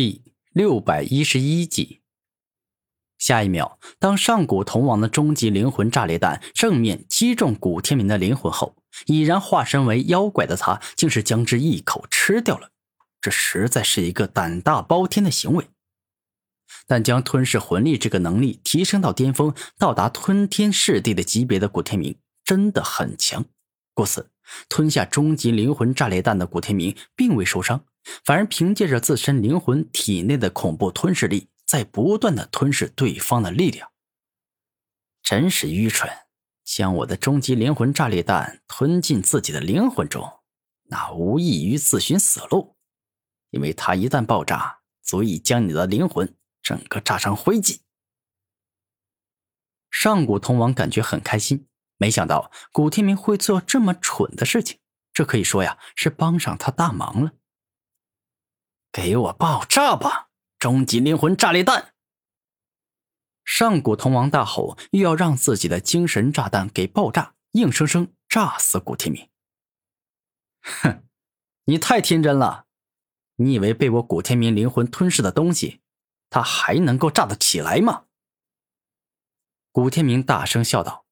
第六百一十一集。下一秒，当上古铜王的终极灵魂炸裂弹正面击中古天明的灵魂后，已然化身为妖怪的他，竟是将之一口吃掉了。这实在是一个胆大包天的行为。但将吞噬魂力这个能力提升到巅峰，到达吞天噬地的级别的古天明，真的很强。故此，吞下终极灵魂炸裂弹的古天明并未受伤。反而凭借着自身灵魂体内的恐怖吞噬力，在不断的吞噬对方的力量。真是愚蠢，将我的终极灵魂炸裂弹吞进自己的灵魂中，那无异于自寻死路。因为它一旦爆炸，足以将你的灵魂整个炸成灰烬。上古通王感觉很开心，没想到古天明会做这么蠢的事情，这可以说呀是帮上他大忙了。给我爆炸吧！终极灵魂炸裂弹！上古铜王大吼，又要让自己的精神炸弹给爆炸，硬生生炸死古天明。哼，你太天真了！你以为被我古天明灵魂吞噬的东西，它还能够炸得起来吗？古天明大声笑道：“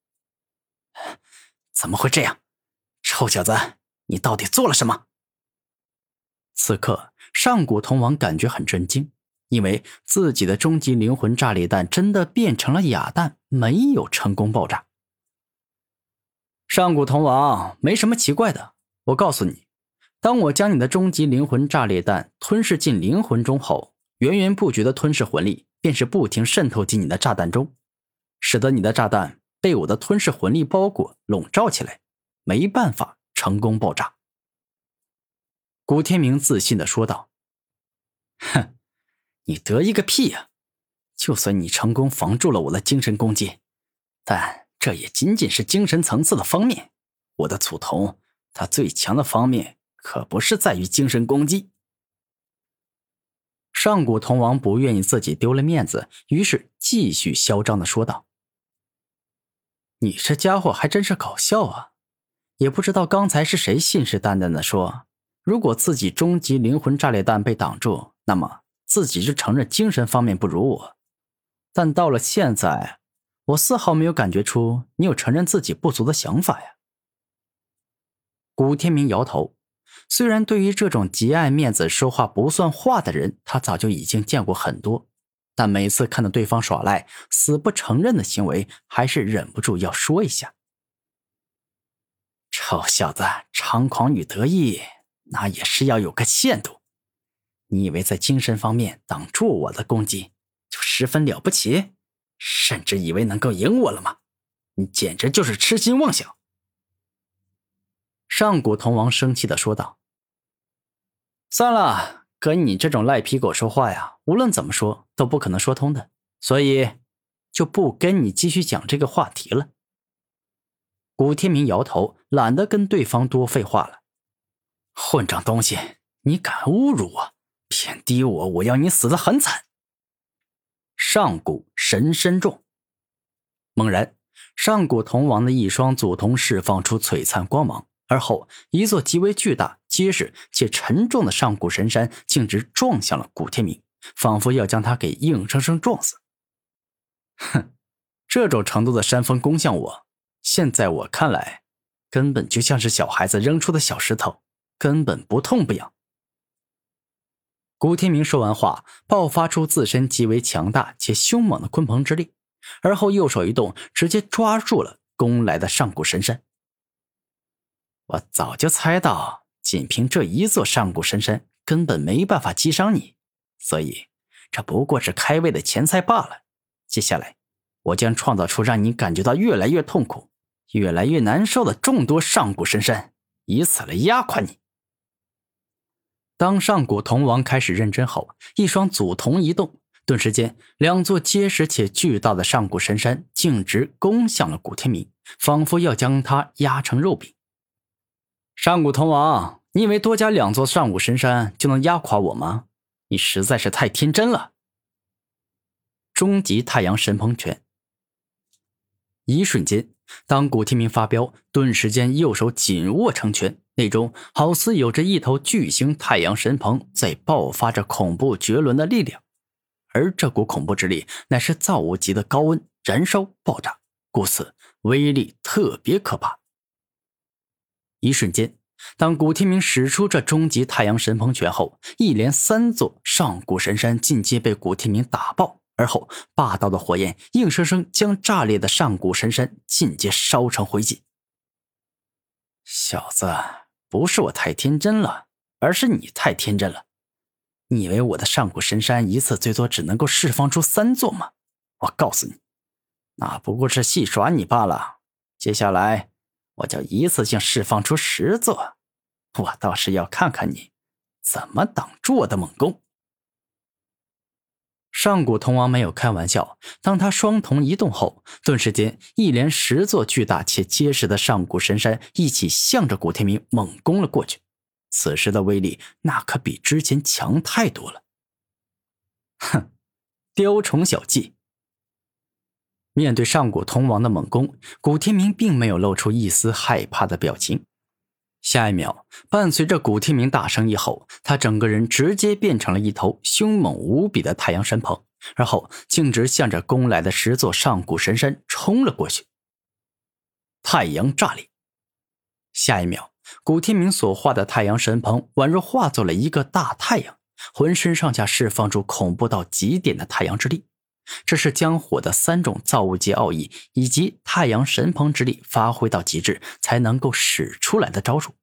怎么会这样？臭小子，你到底做了什么？”此刻。上古铜王感觉很震惊，因为自己的终极灵魂炸裂弹真的变成了哑弹，没有成功爆炸。上古铜王没什么奇怪的，我告诉你，当我将你的终极灵魂炸裂弹吞噬进灵魂中后，源源不绝的吞噬魂力便是不停渗透进你的炸弹中，使得你的炸弹被我的吞噬魂力包裹笼罩起来，没办法成功爆炸。古天明自信的说道：“哼，你得意个屁呀！就算你成功防住了我的精神攻击，但这也仅仅是精神层次的方面。我的祖铜，它最强的方面可不是在于精神攻击。”上古铜王不愿意自己丢了面子，于是继续嚣张的说道：“你这家伙还真是搞笑啊！也不知道刚才是谁信誓旦旦的说。”如果自己终极灵魂炸裂弹被挡住，那么自己就承认精神方面不如我。但到了现在，我丝毫没有感觉出你有承认自己不足的想法呀。古天明摇头，虽然对于这种极爱面子、说话不算话的人，他早就已经见过很多，但每次看到对方耍赖、死不承认的行为，还是忍不住要说一下：“臭小子，猖狂与得意。”那也是要有个限度。你以为在精神方面挡住我的攻击就十分了不起，甚至以为能够赢我了吗？你简直就是痴心妄想！上古铜王生气的说道：“算了，跟你这种赖皮狗说话呀，无论怎么说都不可能说通的，所以就不跟你继续讲这个话题了。”古天明摇头，懒得跟对方多废话了。混账东西！你敢侮辱我，贬低我，我要你死的很惨！上古神身重。猛然，上古铜王的一双祖瞳释放出璀璨光芒，而后一座极为巨大、结实且沉重的上古神山径直撞向了古天明，仿佛要将他给硬生生撞死。哼，这种程度的山峰攻向我，现在我看来，根本就像是小孩子扔出的小石头。根本不痛不痒。古天明说完话，爆发出自身极为强大且凶猛的鲲鹏之力，而后右手一动，直接抓住了攻来的上古神山。我早就猜到，仅凭这一座上古神山根本没办法击伤你，所以这不过是开胃的前菜罢了。接下来，我将创造出让你感觉到越来越痛苦、越来越难受的众多上古神山，以此来压垮你。当上古铜王开始认真后，一双祖铜一动，顿时间，两座结实且巨大的上古神山径直攻向了古天明，仿佛要将他压成肉饼。上古铜王，你以为多加两座上古神山就能压垮我吗？你实在是太天真了。终极太阳神鹏拳。一瞬间，当古天明发飙，顿时间右手紧握成拳，内中好似有着一头巨型太阳神鹏在爆发着恐怖绝伦的力量，而这股恐怖之力乃是造物级的高温燃烧爆炸，故此威力特别可怕。一瞬间，当古天明使出这终极太阳神鹏拳后，一连三座上古神山尽皆被古天明打爆。而后，霸道的火焰硬生生将炸裂的上古神山尽皆烧成灰烬。小子，不是我太天真了，而是你太天真了。你以为我的上古神山一次最多只能够释放出三座吗？我告诉你，那不过是戏耍你罢了。接下来，我就一次性释放出十座，我倒是要看看你怎么挡住我的猛攻。上古铜王没有开玩笑，当他双瞳一动后，顿时间一连十座巨大且结实的上古神山一起向着古天明猛攻了过去。此时的威力那可比之前强太多了。哼，雕虫小技！面对上古铜王的猛攻，古天明并没有露出一丝害怕的表情。下一秒，伴随着古天明大声一吼，他整个人直接变成了一头凶猛无比的太阳神鹏，然后径直向着攻来的十座上古神山冲了过去。太阳炸裂！下一秒，古天明所化的太阳神鹏宛若化作了一个大太阳，浑身上下释放出恐怖到极点的太阳之力。这是将火的三种造物级奥义以及太阳神鹏之力发挥到极致才能够使出来的招数，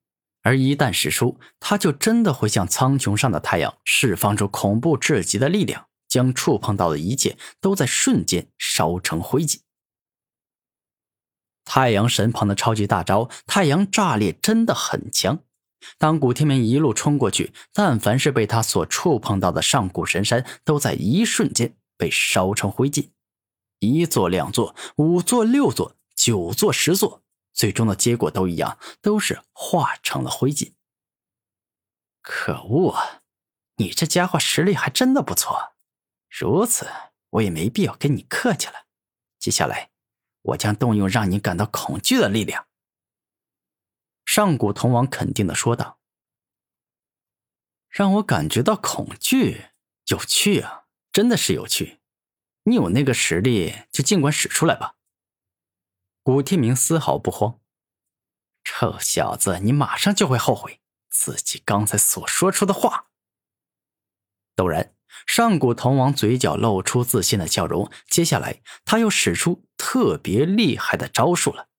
而一旦使出，他就真的会像苍穹上的太阳，释放出恐怖至极的力量，将触碰到的一切都在瞬间烧成灰烬。太阳神鹏的超级大招“太阳炸裂”真的很强，当古天明一路冲过去，但凡是被他所触碰到的上古神山，都在一瞬间。被烧成灰烬，一座、两座、五座、六座、九座、十座，最终的结果都一样，都是化成了灰烬。可恶啊，你这家伙实力还真的不错，如此我也没必要跟你客气了。接下来，我将动用让你感到恐惧的力量。”上古铜王肯定的说道，“让我感觉到恐惧，有趣啊。”真的是有趣，你有那个实力就尽管使出来吧。古天明丝毫不慌，臭小子，你马上就会后悔自己刚才所说出的话。陡然，上古铜王嘴角露出自信的笑容，接下来他又使出特别厉害的招数了。